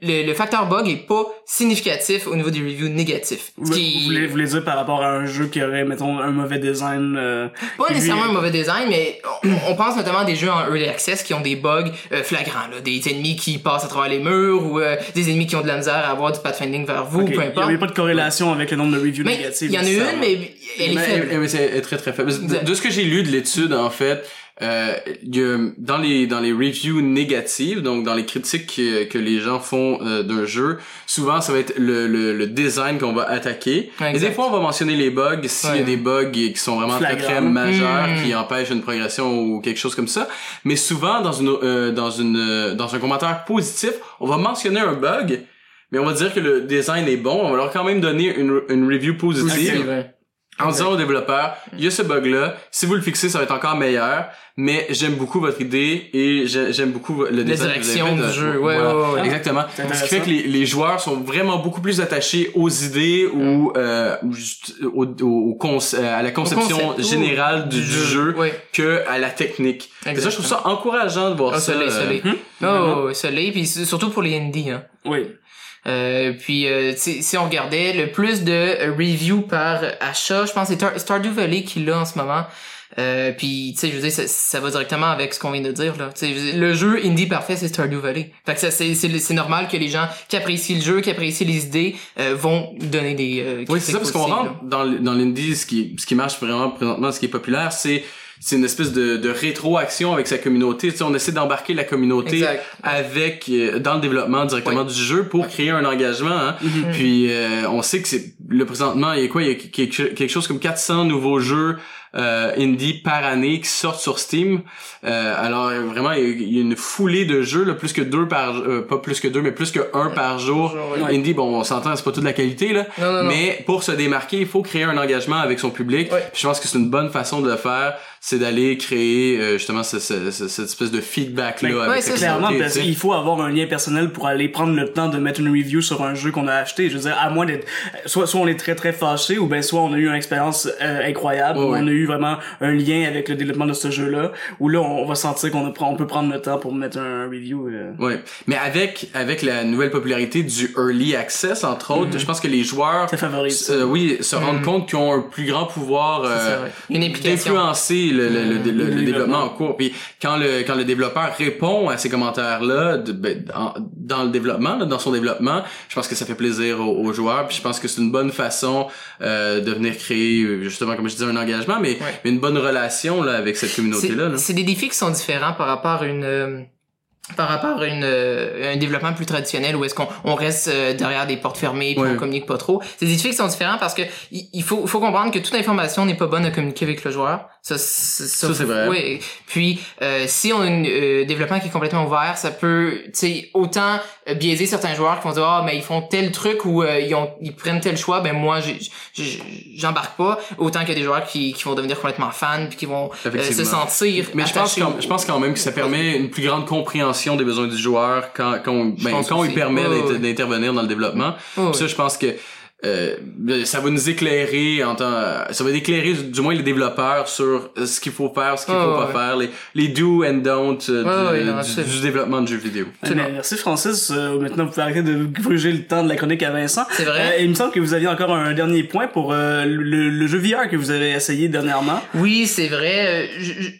Speaker 3: le, le facteur bug est pas significatif au niveau des reviews négatifs. Ce
Speaker 1: Vous,
Speaker 3: qui
Speaker 1: vous voulez, vous voulez dire par rapport à un jeu qui aurait, mettons, un mauvais design. euh,
Speaker 3: pas
Speaker 1: lui-
Speaker 3: nécessairement un mauvais design, mais on, on pense notamment à des jeux en early access qui ont des bugs euh, flagrants, là, des ennemis qui passent à travers les murs ou euh, des ennemis qui ont de la misère à avoir du pathfinding vers vous, peu
Speaker 1: Il n'y
Speaker 3: importe.
Speaker 1: avait pas de corrélation avec le nombre de reviews
Speaker 3: Mais
Speaker 1: négatives.
Speaker 3: il y en a une, mais elle est
Speaker 2: Mais- eh, eh, c'est elle est très très faible. De, ce que j'ai lu de l'étude, en fait, euh, il y a, dans les dans les reviews négatives, donc dans les critiques que, que les gens font euh, d'un jeu, souvent ça va être le, le, le design qu'on va attaquer. Et des fois, on va mentionner les bugs s'il y a des bugs qui sont vraiment très très
Speaker 1: Flagrants.
Speaker 2: majeurs,
Speaker 3: Mm.
Speaker 2: qui empêchent une progression ou quelque chose comme ça. Mais souvent, dans une euh, dans une euh, dans un commentaire positif, on va mentionner un bug. Mais on va dire que le design est bon, on va leur quand même donner une, une review positive. En disant aux développeurs, il y a ce bug-là, si vous le fixez, ça va être encore meilleur, mais j'aime beaucoup votre idée et j'ai- j'aime beaucoup le design avez
Speaker 3: direction du jeu, ouais,
Speaker 2: Voilà.
Speaker 3: ouais, ouais.
Speaker 2: Exactement. Ce qui fait que les, les joueurs sont vraiment beaucoup plus attachés aux idées ou euh, au, au- au euh, à la conception
Speaker 3: concept,
Speaker 2: générale du, du jeu
Speaker 3: Ouais.
Speaker 2: que à la technique. Et ça, je trouve ça encourageant de voir
Speaker 3: Ah,
Speaker 2: ça.
Speaker 3: ça l'est, ça
Speaker 2: euh,
Speaker 3: l'est. Oh, ça l'est, puis surtout pour les indies, hein.
Speaker 1: Oui.
Speaker 3: Euh, puis euh, si on regardait le plus de reviews par achat, je pense que c'est Star- Stardew Valley qui l'a en ce moment. Euh, puis tu sais, je veux dire, ça, ça va directement avec ce qu'on vient de dire là. Tu sais, je dire, le jeu indie parfait, c'est Stardew Valley. Fait que ça, c'est c'est normal que les gens qui apprécient le jeu, qui apprécient les idées, euh, vont donner des. euh,
Speaker 2: Oui, c'est ça, parce qu'on rentre dans, dans l'indie, ce qui, ce qui marche vraiment présentement, ce qui est populaire, c'est c'est une espèce de, de rétroaction avec sa communauté. Tu sais, on essaie d'embarquer la communauté
Speaker 3: Exact.
Speaker 2: avec euh, dans le développement directement du jeu pour créer un engagement. hein. Puis euh, on sait que c'est le présentement, il y a quoi? Il y a quelque, chose comme 400 nouveaux jeux euh, indie par année qui sortent sur Steam. Euh, alors vraiment, il y, a, il y a une foulée de jeux, là, plus que deux par, euh, pas plus que deux, mais plus que un par jour. Indie, bon, on s'entend, c'est pas toute la qualité là,
Speaker 3: Non, non, non.
Speaker 2: mais pour se démarquer, il faut créer un engagement avec son public.
Speaker 3: Ouais.
Speaker 2: Puis je pense que c'est une bonne façon de le faire, c'est d'aller créer euh, justement ce- ce- ce- cette espèce de feedback là
Speaker 1: Ben,
Speaker 3: ouais,
Speaker 2: avec la
Speaker 1: Clairement, parce qu'il faut avoir un lien personnel pour aller prendre le temps de mettre une review sur un jeu qu'on a acheté. Je veux dire, à moins d'être, soit, soit on est très très fâché, ou ben soit on a eu une expérience euh, incroyable,
Speaker 2: Ouais,
Speaker 1: ou
Speaker 2: ouais.
Speaker 1: on a eu vraiment un lien avec le développement de ce jeu-là, où là on va sentir qu'on on peut prendre le temps pour mettre un review. euh.
Speaker 2: Ouais, mais avec avec la nouvelle popularité du early access entre autres, je pense que les joueurs
Speaker 1: Ça favorise ça.
Speaker 2: euh, oui se rendent compte qu'ils ont un plus grand pouvoir d'influencer le, le, le, le- le
Speaker 1: le
Speaker 2: développement en cours. Puis quand le quand le développeur répond à ces commentaires-là de- ben, en- dans le développement, là, dans son développement, je pense que ça fait plaisir aux, aux joueurs. Puis je pense que c'est une bonne façon euh, de venir créer justement comme je disais un engagement, mais,
Speaker 3: Ouais.
Speaker 2: mais une bonne relation là avec cette communauté-là. là.
Speaker 3: C'est des défis qui sont différents par rapport à une euh, par rapport à une, euh, un développement plus traditionnel où est-ce qu'on on reste euh, derrière des portes fermées puis
Speaker 2: Ouais.
Speaker 3: on communique pas trop. C'est des défis qui sont différents parce que il faut, faut comprendre que toute information n'est pas bonne à communiquer avec le joueur. Ça, c'est-
Speaker 2: Ça, c'est vrai.
Speaker 3: Oui. Puis euh, si on a un euh, développement qui est complètement ouvert, ça peut, tu sais, autant euh, biaiser certains joueurs qui vont dire ah mais ils font tel truc ou euh, ils ont ils prennent tel choix, ben moi j'embarque pas. Autant qu'il y a des joueurs qui, qui vont devenir complètement fans puis qui vont euh, se sentir
Speaker 2: Mais je pense, quand,
Speaker 3: au-
Speaker 2: je pense quand même que ça permet une plus grande compréhension des besoins du joueur quand, quand, ben, quand on lui permet d'intervenir dans le développement.
Speaker 3: Ouais,
Speaker 2: Puis Ça, je pense que euh, ça va nous éclairer en temps, ça va éclairer du moins les développeurs sur euh, ce qu'il faut faire, ce qu'il
Speaker 3: Ouais,
Speaker 2: faut
Speaker 3: ouais,
Speaker 2: pas faire, les, les do and don't euh,
Speaker 3: ouais,
Speaker 2: du,
Speaker 3: non,
Speaker 2: du- du développement de jeux vidéo.
Speaker 1: Merci Francis. Euh, maintenant, vous pouvez arrêter de gruger le temps de la chronique à Vincent.
Speaker 3: C'est vrai.
Speaker 1: Euh, et il me semble que vous aviez encore un dernier point pour euh, le, le jeu VR que vous avez essayé dernièrement.
Speaker 3: Oui, c'est vrai. Euh, je- je-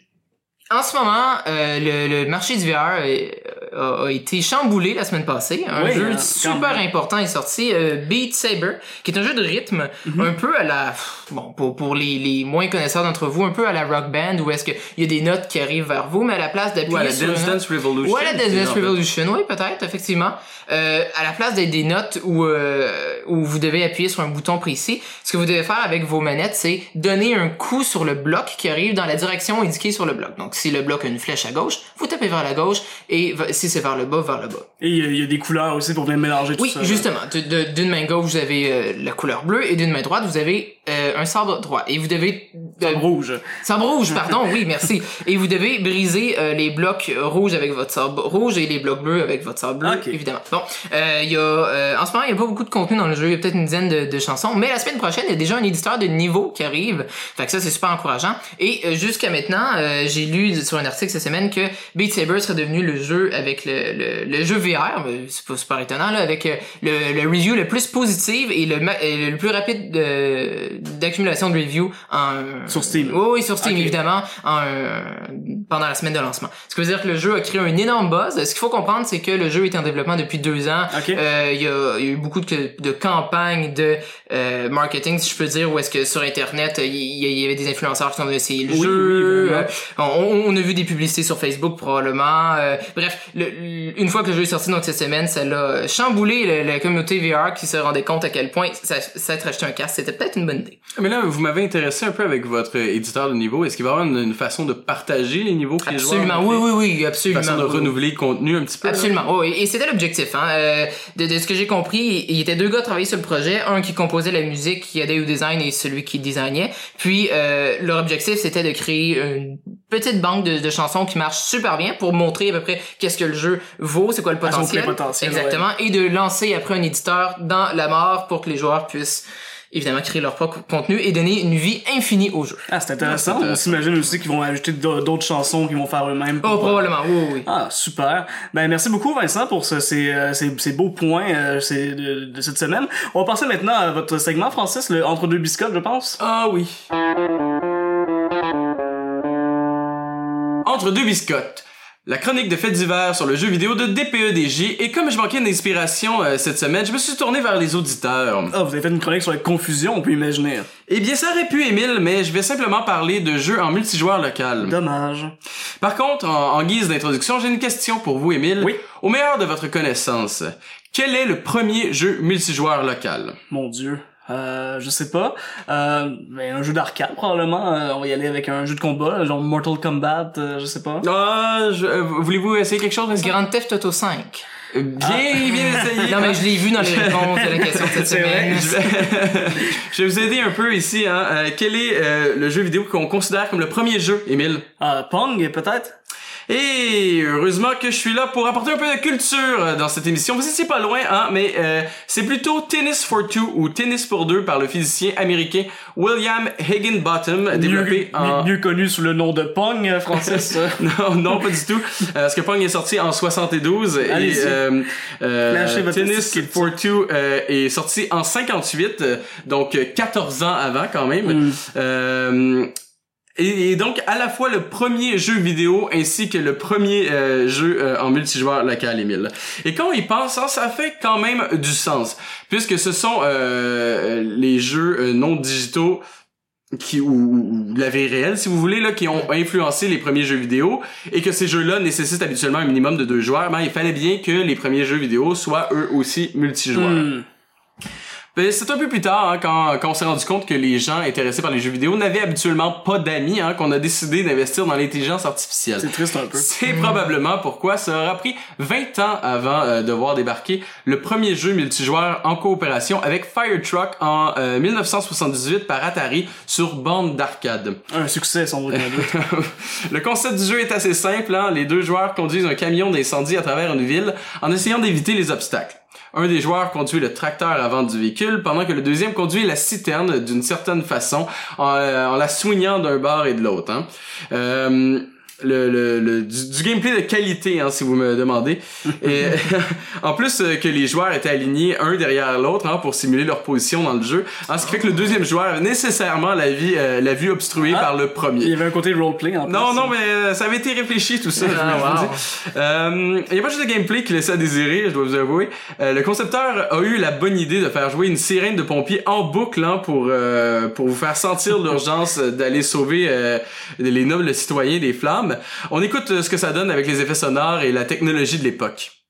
Speaker 3: En ce moment, euh, le, le marché du VR est- a, a été chamboulé la semaine passée. Un
Speaker 1: Oui,
Speaker 3: jeu
Speaker 1: hein,
Speaker 3: super important est sorti, euh, Beat Saber, qui est un jeu de rythme,
Speaker 1: Mhm.
Speaker 3: un peu à la, bon, pour, pour les, les moins connaisseurs d'entre vous, un peu à la rock band, où est-ce qu'il y a des notes qui arrivent vers vous, mais à la place d'appuyer
Speaker 2: Ouais, la
Speaker 3: sur
Speaker 2: Dance Dance Revolution.
Speaker 3: Ouais, la Dance Dance Revolution, oui, peut-être, effectivement. Euh, à la place d'être des notes où, euh, où vous devez appuyer sur un bouton précis, ce que vous devez faire avec vos manettes, c'est donner un coup sur le bloc qui arrive dans la direction indiquée sur le bloc. Donc, si le bloc a une flèche à gauche, vous tapez vers la gauche, et si c'est vers le bas, vers le bas.
Speaker 1: Et il y a- il y, a des couleurs aussi pour bien mélanger tout
Speaker 3: Oui,
Speaker 1: ça.
Speaker 3: justement. De- de- D'une main gauche, vous avez euh, la couleur bleue, et d'une main droite, vous avez euh, un sabre droit. Et vous devez... euh,
Speaker 1: Rouge.
Speaker 3: Sabre rouge, pardon, oui, merci. Et vous devez briser euh, les blocs rouges avec votre sabre rouge et les blocs bleus avec votre sabre bleu,
Speaker 1: Ok.
Speaker 3: évidemment. Bon, euh, il y a, euh, en ce moment, il y a pas beaucoup de contenu dans le jeu, il y a peut-être une dizaine de, de chansons, mais la semaine prochaine, il y a déjà un éditeur de niveau qui arrive. Fait que ça, c'est super encourageant. Et euh, jusqu'à maintenant, euh, j'ai lu sur un article cette semaine que Beat Saber serait devenu le jeu avec le, le, le jeu VR, mais c'est pas super étonnant, là, avec le, le review le plus positif et le, le plus rapide de- d'accumulation de reviews en...
Speaker 1: Sur Steam.
Speaker 3: Oui, oui, sur Steam, évidemment, en, euh, pendant la semaine de lancement. Ce qui veut dire que le jeu a créé un énorme buzz. Ce qu'il faut comprendre, c'est que le jeu est en développement depuis deux ans.
Speaker 1: Ok.
Speaker 3: Euh, Il y, a, il y a eu beaucoup de, de campagnes de euh, marketing, si je peux dire, où est-ce que sur Internet, il y, il y avait des influenceurs qui sont venus essayer le
Speaker 1: Oui,
Speaker 3: jeu.
Speaker 1: oui.
Speaker 3: Euh, on, on a vu des publicités sur Facebook, probablement. Euh, bref, le- le- une fois que le jeu est sorti, donc cette semaine, ça l'a chamboulé la communauté VR qui se rendait compte à quel point ça, ça être acheté un casque, c'était peut-être une bonne idée.
Speaker 2: Mais là, vous m'avez intéressé un peu avec votre éditeur de niveau. Est-ce qu'il va y avoir une, une façon de partager les niveaux que les joueurs
Speaker 3: Absolument,
Speaker 2: ont
Speaker 3: oui, oui, oui,
Speaker 2: Une
Speaker 3: absolument.
Speaker 2: façon de
Speaker 3: oui.
Speaker 2: renouveler le contenu un petit peu.
Speaker 3: Absolument, oui. Et c'était l'objectif. Hein. Euh, de, de ce que j'ai compris, il y était deux gars à travailler sur le projet, un qui composait la musique, qui aidait au design, et celui qui designait. Puis euh, leur objectif, c'était de créer une petite banque de, de chansons qui marche super bien pour montrer à peu près qu'est-ce que le jeu vaut, c'est quoi le
Speaker 1: son
Speaker 3: potentiel? Exactement. Et de lancer après un éditeur dans la mort pour que les joueurs puissent évidemment créer leur propre contenu et donner une vie infinie au jeu.
Speaker 1: Ah, c'est intéressant.
Speaker 2: Ah,
Speaker 1: On s'imagine aussi qu'ils vont ajouter d'au- d'autres chansons qu'ils vont faire eux-mêmes.
Speaker 3: Oh, probablement, oui, oui.
Speaker 1: Ah, super. Ben, merci beaucoup, Vincent, pour ce- ces, euh, ces, ces beaux points euh, ces- de, de cette semaine. On va passer maintenant à votre segment, Francis, le Entre deux biscottes, je pense.
Speaker 2: Ah oui. Entre deux biscottes. La chronique de faits divers sur le jeu vidéo de DPEDJ et comme je manquais d'inspiration euh, cette semaine, je me suis tourné vers les auditeurs.
Speaker 1: Ah, vous avez fait une chronique sur la confusion, on peut imaginer.
Speaker 2: Eh bien, ça aurait pu, Émile, mais je vais simplement parler de jeux en multijoueur local.
Speaker 1: Dommage.
Speaker 2: Par contre, en, en guise d'introduction, j'ai une question pour vous, Émile.
Speaker 1: Oui.
Speaker 2: Au meilleur de votre connaissance, quel est le premier jeu multijoueur local?
Speaker 1: Mon dieu. Euh, je sais pas. Euh, ben, un jeu d'arcade, probablement. Euh, on va y aller avec un jeu de combat, genre Mortal Kombat, euh, je sais pas.
Speaker 2: Ah, je- euh, voulez-vous essayer quelque chose, Vincent?
Speaker 3: Grand Theft Auto 5.
Speaker 2: Euh, Bien, bien essayé.
Speaker 3: Non, mais je l'ai vu dans les réponses de la question de cette semaine.
Speaker 2: je vais, je vais vous aider un peu ici. Hein. Euh, quel est euh, le jeu vidéo qu'on considère comme le premier jeu, Émile?
Speaker 1: Euh, Pong, peut-être?
Speaker 2: Et heureusement que je suis là pour apporter un peu de culture dans cette émission. Vous étiez pas loin, hein, mais euh, c'est plutôt Tennis for Two ou Tennis pour deux par le physicien américain William Higginbottom, développé
Speaker 1: mieux,
Speaker 2: en...
Speaker 1: mieux connu sous le nom de Pong, euh, Francis.
Speaker 2: Non, non, pas du tout. Euh, parce que Pong est sorti en 72 et euh, euh, Tennis for Two est sorti en 58, euh, donc euh, 14 ans avant quand même.
Speaker 1: Mm.
Speaker 2: Et, donc à la fois le premier jeu vidéo ainsi que le premier euh, jeu euh, en multijoueur local, Emile. Et quand on y pense, hein, ça fait quand même du sens, puisque ce sont euh, les jeux euh, non digitaux qui ou, ou la vie réelle si vous voulez là qui ont influencé les premiers jeux vidéo et que ces jeux-là nécessitent habituellement un minimum de deux joueurs ben il fallait bien que les premiers jeux vidéo soient eux aussi multijoueurs.
Speaker 1: Hmm.
Speaker 2: Ben, c'est un peu plus tard, hein, quand, quand on s'est rendu compte que les gens intéressés par les jeux vidéo n'avaient habituellement pas d'amis, hein, qu'on a décidé d'investir dans l'intelligence artificielle.
Speaker 1: C'est triste un peu.
Speaker 2: C'est probablement pourquoi ça aura pris 20 ans avant euh, de voir débarquer le premier jeu multijoueur en coopération avec Fire Truck en euh, 1978 par Atari sur bande d'arcade.
Speaker 1: Un succès, sans aucun doute.
Speaker 2: le concept du jeu est assez simple. Hein? Les deux joueurs conduisent un camion d'incendie à travers une ville en essayant d'éviter les obstacles. Un des joueurs conduit le tracteur avant du véhicule, pendant que le deuxième conduit la citerne d'une certaine façon, en, euh, la soignant d'un bord et de l'autre. Hein. Euh, le, le, le- du, du gameplay de qualité, hein, si vous me demandez. Et en plus euh, que les joueurs étaient alignés un derrière l'autre hein, pour simuler leur position dans le jeu, hein, ce qui fait que le deuxième joueur avait nécessairement la, vie, euh, la vue obstruée
Speaker 1: Ah.
Speaker 2: par le premier.
Speaker 1: Il y avait un côté roleplay en plus.
Speaker 2: Non, non, mais euh, ça avait été réfléchi tout ça.
Speaker 3: Ah.
Speaker 2: Euh, Il y a pas juste le gameplay qui laissait à désirer, je dois vous avouer. Euh, le concepteur a eu la bonne idée de faire jouer une sirène de pompiers en boucle hein, pour euh, pour vous faire sentir l'urgence d'aller sauver euh, les nobles citoyens des flammes. On écoute euh, ce que ça donne avec les effets sonores et la technologie de l'époque.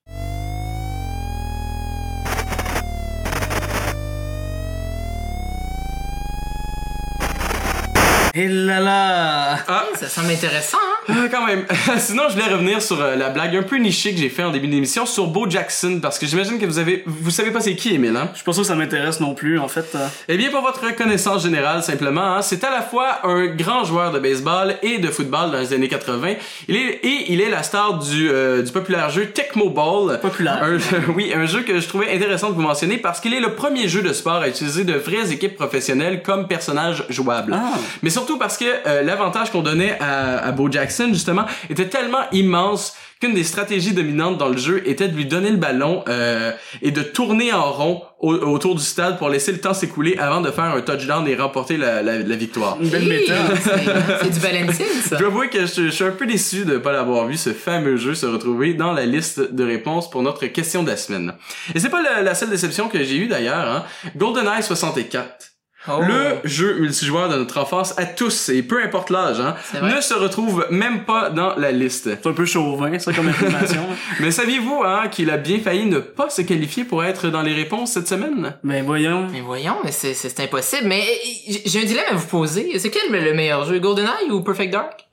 Speaker 1: Et là là!
Speaker 2: Ah,
Speaker 3: Ça semble intéressant, hein?
Speaker 2: Ah, quand même. Sinon, je voulais revenir sur euh, la blague un peu nichée que j'ai fait en début d'émission sur Bo Jackson parce que j'imagine que vous avez vous savez pas c'est qui Emile hein?
Speaker 1: Je suis pas sûr que ça m'intéresse non plus, en fait. euh.
Speaker 2: Eh bien, pour votre connaissance générale, simplement, hein, c'est à la fois un grand joueur de baseball et de football dans les années 80. Il est, et il est la star du, euh, du populaire jeu Tecmo Ball.
Speaker 1: Populaire.
Speaker 2: Un oui, un jeu que je trouvais intéressant de vous mentionner parce qu'il est le premier jeu de sport à utiliser de vraies équipes professionnelles comme personnages jouables.
Speaker 1: Ah.
Speaker 2: Mais surtout parce que euh, l'avantage qu'on donnait à, à Bo Jackson, justement, était tellement immense qu'une des stratégies dominantes dans le jeu était de lui donner le ballon euh, et de tourner en rond au- autour du stade pour laisser le temps s'écouler avant de faire un touchdown et remporter la, la- la victoire.
Speaker 1: Une belle méthode.
Speaker 3: c'est- C'est du Valentine, ça.
Speaker 2: Je dois avouer que je, je suis un peu déçu de ne pas l'avoir vu, ce fameux jeu, se retrouver dans la liste de réponses pour notre question de la semaine. Et c'est pas la, la seule déception que j'ai eue d'ailleurs. Hein. GoldenEye 64.
Speaker 3: Oh.
Speaker 2: Le jeu multijoueur de notre enfance à tous, et peu importe l'âge, hein, ne se retrouve même pas dans la liste.
Speaker 1: C'est un peu chauvin, ça, comme information.
Speaker 2: Mais saviez-vous hein, qu'il a bien failli ne pas se qualifier pour être dans les réponses cette semaine?
Speaker 1: ben voyons.
Speaker 3: Mais voyons, mais c'est c'est impossible. Mais euh, j'ai un dilemme à vous poser. C'est quel le meilleur jeu, GoldenEye ou Perfect Dark?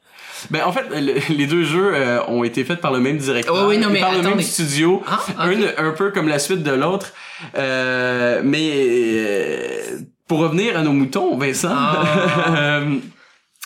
Speaker 2: Ben en fait, le- les deux jeux euh, ont été faits par le même directeur,
Speaker 3: Oh oui, non,
Speaker 2: et
Speaker 3: mais
Speaker 2: par le même studio,
Speaker 3: Ah,
Speaker 2: un peu comme la suite de l'autre. Euh, mais euh, pour revenir à nos moutons, Vincent,
Speaker 3: Ah.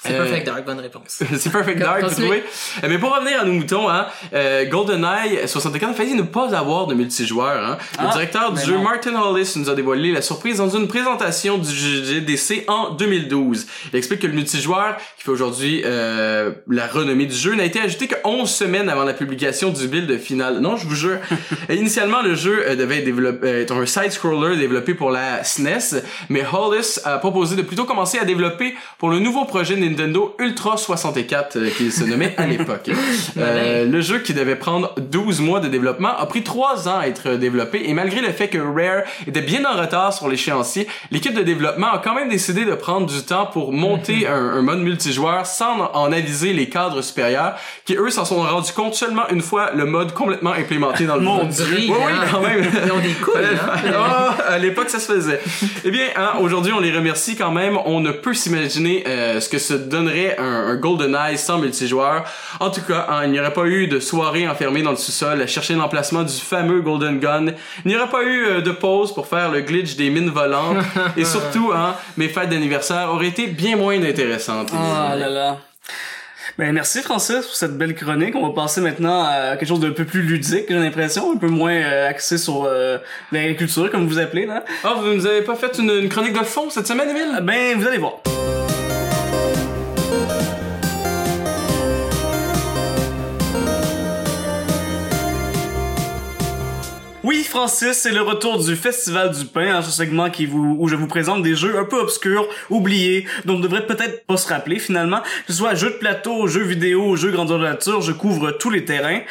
Speaker 2: euh,
Speaker 3: C'est
Speaker 2: Euh,
Speaker 3: Perfect Dark, bonne réponse.
Speaker 2: c'est Perfect Dark, vous trouvez? Mais pour revenir à nos moutons, hein, euh, GoldenEye 64 a failli ne pas avoir de multijoueur. Hein. Le
Speaker 1: Ah,
Speaker 2: directeur du jeu,
Speaker 1: non.
Speaker 2: Martin Hollis, nous a dévoilé la surprise dans une présentation du GDC en 2012. Il explique que le multijoueur, qui fait aujourd'hui euh, la renommée du jeu, n'a été ajouté que 11 semaines avant la publication du build final. Non, je vous jure. Et initialement, le jeu euh, devait être, euh, un side-scroller développé pour la SNES, mais Hollis a proposé de plutôt commencer à développer pour le nouveau projet Nintendo Ultra 64 euh, qui se nommait à l'époque. Euh, le jeu qui devait prendre 12 mois de développement a pris 3 ans à être développé et malgré le fait que Rare était bien en retard sur l'échéancier, l'équipe de développement a quand même décidé de prendre du temps pour monter un, un mode multijoueur sans en- aviser les cadres supérieurs qui eux s'en sont rendus compte seulement une fois le mode complètement implémenté dans le
Speaker 1: Mon
Speaker 2: jeu.
Speaker 1: Dieu.
Speaker 2: Oui, oui, quand même.
Speaker 3: Ils ont des couilles, hein?
Speaker 2: Ah, à l'époque, ça se faisait. Eh bien, hein, aujourd'hui, on les remercie quand même. On ne peut s'imaginer euh, ce que se donnerait un, un GoldenEye sans multijoueur. En tout cas, hein, il n'y aurait pas eu de soirée enfermée dans le sous-sol à chercher l'emplacement du fameux Golden Gun. Il n'y aurait pas eu euh, de pause pour faire le glitch des mines volantes. Et surtout, hein, mes fêtes d'anniversaire auraient été bien moins intéressantes.
Speaker 1: Ah là là. Ben merci Francis pour cette belle chronique. On va passer maintenant à quelque chose d'un peu plus ludique, j'ai l'impression, un peu moins euh, axé sur euh, l'agriculture comme vous appelez là.
Speaker 2: Ah, vous nous avez pas fait une, une chronique de fond cette semaine, Emile?
Speaker 1: Ben vous allez voir. Oui, Francis, c'est le retour du Festival du Pain, hein, ce segment où je vous présente des jeux un peu obscurs, oubliés, dont on devrait peut-être pas se rappeler finalement. Que ce soit jeux de plateau, jeux vidéo, jeux grandeur nature, je couvre tous les terrains.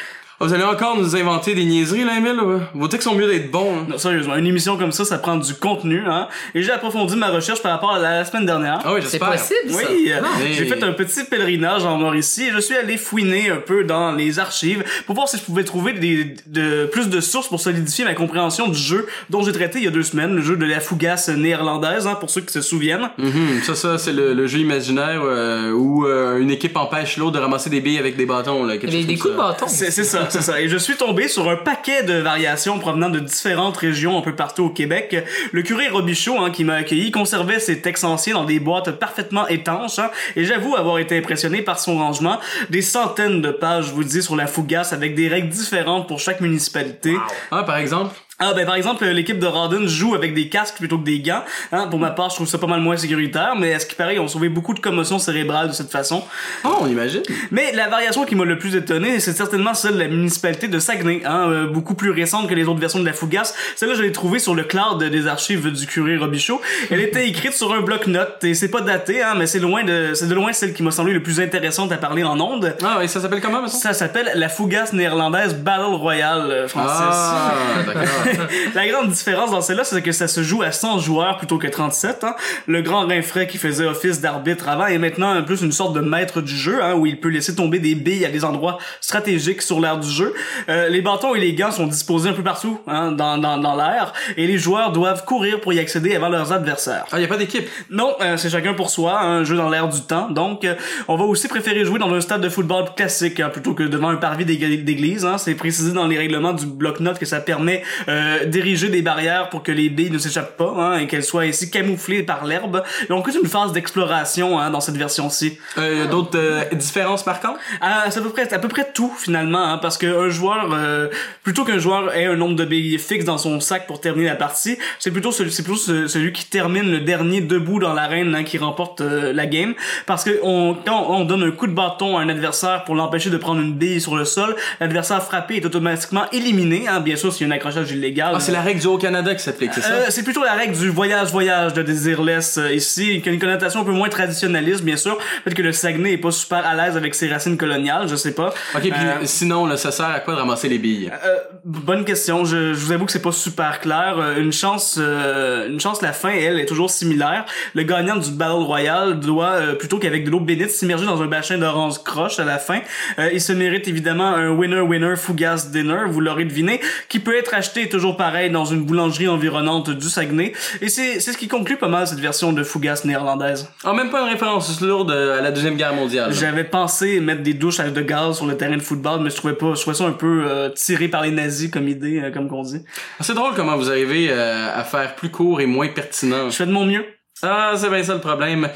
Speaker 2: Oh, vous allez encore nous inventer des niaiseries, là, Emile? là? Vos textes sont mieux d'être bons. hein.
Speaker 1: Non, sérieusement, une émission comme ça, ça prend du contenu, hein. Et j'ai approfondi ma recherche par rapport à la, semaine dernière.
Speaker 2: Ah oui,
Speaker 3: C'est
Speaker 2: j'espère.
Speaker 3: possible, ça?
Speaker 1: Oui, euh,
Speaker 2: Mais-
Speaker 1: j'ai fait un petit pèlerinage en Mauricie et je suis allé fouiner un peu dans les archives pour voir si je pouvais trouver des, de, plus de sources pour solidifier ma compréhension du jeu dont j'ai traité il y a deux semaines, le jeu de la fougasse néerlandaise, hein, pour ceux qui se souviennent.
Speaker 2: Mhm, Ça, ça, c'est le, le jeu imaginaire euh, où euh, une équipe empêche l'autre de ramasser des billes avec des bâtons. Là, quelque
Speaker 3: Des,
Speaker 2: chose
Speaker 3: des
Speaker 2: comme
Speaker 3: coups de bâton.
Speaker 1: C'est c'est ça, c'est ça. Et je suis tombé sur un paquet de variations provenant de différentes régions un peu partout au Québec. Le curé Robichaud, hein, qui m'a accueilli, conservait ses textes anciens dans des boîtes parfaitement étanches. hein, et j'avoue avoir été impressionné par son rangement. Des centaines de pages, je vous dis, sur la fougasse avec des règles différentes pour chaque municipalité.
Speaker 2: Ah, par exemple?
Speaker 1: Ah ben par exemple l'équipe de Rodden joue avec des casques plutôt que des gants. Hein, pour ma part je trouve ça pas mal moins sécuritaire, mais à ce qui paraît ils ont sauvé beaucoup de commotions cérébrales de cette façon.
Speaker 2: Oh, on imagine.
Speaker 1: Mais la variation qui m'a le plus étonné, c'est certainement celle de la municipalité de Saguenay, hein, euh, beaucoup plus récente que les autres versions de la Fougasse. Celle-là, je l'ai trouvée sur le cloud des archives du curé Robichaud. Elle était écrite sur un bloc-notes et c'est pas daté, hein, mais c'est loin de, c'est de loin celle qui m'a semblé le plus intéressante à parler en ondes.
Speaker 2: Ah, et ça s'appelle comment, maintenant?
Speaker 1: Ça s'appelle la Fougasse néerlandaise Battle Royale, euh, Francis.
Speaker 2: Ah, d'accord.
Speaker 1: La grande différence dans celle-là, c'est que ça se joue à 100 joueurs plutôt que 37. Hein. Le grand Rinfray qui faisait office d'arbitre avant est maintenant un plus une sorte de maître du jeu, hein, où il peut laisser tomber des billes à des endroits stratégiques sur l'air du jeu. Euh, les bâtons et les gants sont disposés un peu partout hein, dans, dans, dans l'air, et les joueurs doivent courir pour y accéder avant leurs adversaires.
Speaker 2: Ah, y a pas d'équipe.
Speaker 1: Non, euh, c'est chacun pour soi, hein, un jeu dans l'air du temps. Donc, euh, on va aussi préférer jouer dans un stade de football classique hein, plutôt que devant un parvis d'ég- d'église. Hein. C'est précisé dans les règlements du bloc-notes que ça permet euh, d'ériger des barrières pour que les billes ne s'échappent pas hein, et qu'elles soient ainsi camouflées par l'herbe. On connaît une phase d'exploration hein, dans cette version-ci.
Speaker 2: Euh, y a d'autres euh, différences marquantes?
Speaker 1: Ah, c'est à peu près, à peu près tout finalement, hein, parce qu'un joueur, euh, plutôt qu'un joueur ait un nombre de billes fixe dans son sac pour terminer la partie, c'est plutôt celui, c'est plutôt ce- celui qui termine le dernier debout dans l'arène hein, qui remporte euh, la game, parce que on, quand on donne un coup de bâton à un adversaire pour l'empêcher de prendre une bille sur le sol, l'adversaire frappé est automatiquement éliminé, hein, bien sûr s'il y a un accrochage
Speaker 2: Ah, c'est la règle du Haut-Canada qui s'applique, c'est ça?
Speaker 1: Euh, c'est plutôt la règle du voyage-voyage de Desireless euh, ici, qui a une connotation un peu moins traditionnaliste, bien sûr. Peut-être que le Saguenay est pas super à l'aise avec ses racines coloniales, je sais pas.
Speaker 2: Ok, puis
Speaker 1: Euh,
Speaker 2: sinon, là, ça sert à quoi de ramasser les billes?
Speaker 1: euh, bonne question. Je, je vous avoue que c'est pas super clair. Euh, Une chance, euh, une chance. La fin, elle, est toujours similaire. Le gagnant du Battle Royale doit, euh, plutôt qu'avec de l'eau bénite, s'immerger dans un bassin d'orange croche à la fin. Euh, il se mérite évidemment un winner-winner Fougasse Dinner, vous l'aurez deviné, qui peut être acheté toujours pareil dans une boulangerie environnante du Saguenay. Et c'est ce qui conclut pas mal cette version de Fougasse néerlandaise.
Speaker 2: Ah, même pas une référence lourde à la Deuxième Guerre mondiale.
Speaker 1: J'avais pensé mettre des douches de gaz sur le terrain de football, mais je trouvais pas, je trouvais ça un peu euh, tiré par les nazis comme idée, euh, comme qu'on dit.
Speaker 2: Ah, C'est drôle comment vous arrivez euh, à faire plus court et moins pertinent.
Speaker 1: Je fais de mon mieux.
Speaker 2: Ah, c'est bien ça le problème.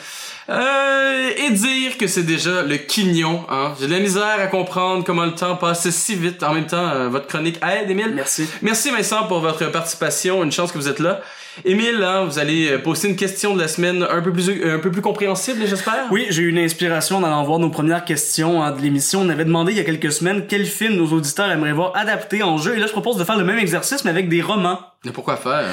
Speaker 2: Euh, et dire que c'est déjà le quignon, hein. J'ai de la misère à comprendre comment le temps passe si vite. En même temps, euh, votre chronique aide, Émile.
Speaker 1: Merci.
Speaker 2: Merci Vincent pour votre participation. Une chance que vous êtes là. Émile, hein, vous allez euh, poster une question de la semaine un peu plus, un peu plus compréhensible, j'espère?
Speaker 1: Oui, j'ai eu une inspiration en allant voir nos premières questions hein, de l'émission. On avait demandé il y a quelques semaines quel film nos auditeurs aimeraient voir adapté en jeu. Et là, je propose de faire le même exercice, mais avec des romans.
Speaker 2: Mais pourquoi faire?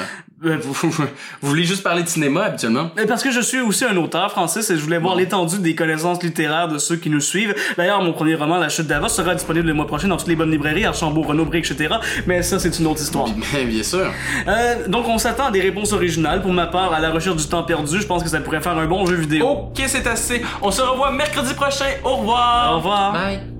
Speaker 1: Euh,
Speaker 2: vous, vous- vous voulez juste parler de cinéma habituellement?
Speaker 1: Parce que je suis aussi un auteur, Francis, et je voulais voir l'étendue des connaissances littéraires de ceux qui nous suivent. D'ailleurs, mon premier roman, La chute d'Avos, sera disponible le mois prochain dans toutes les bonnes librairies, Archambault, Renaud, etc. Mais ça, c'est une autre histoire.
Speaker 2: Bien, bien sûr.
Speaker 1: Euh, donc, on s'attend à des réponses originales. Pour ma part, à la recherche du temps perdu, je pense que ça pourrait faire un bon jeu vidéo.
Speaker 2: Ok, c'est assez. On se revoit mercredi prochain. Au revoir.
Speaker 1: Au revoir.
Speaker 3: Bye.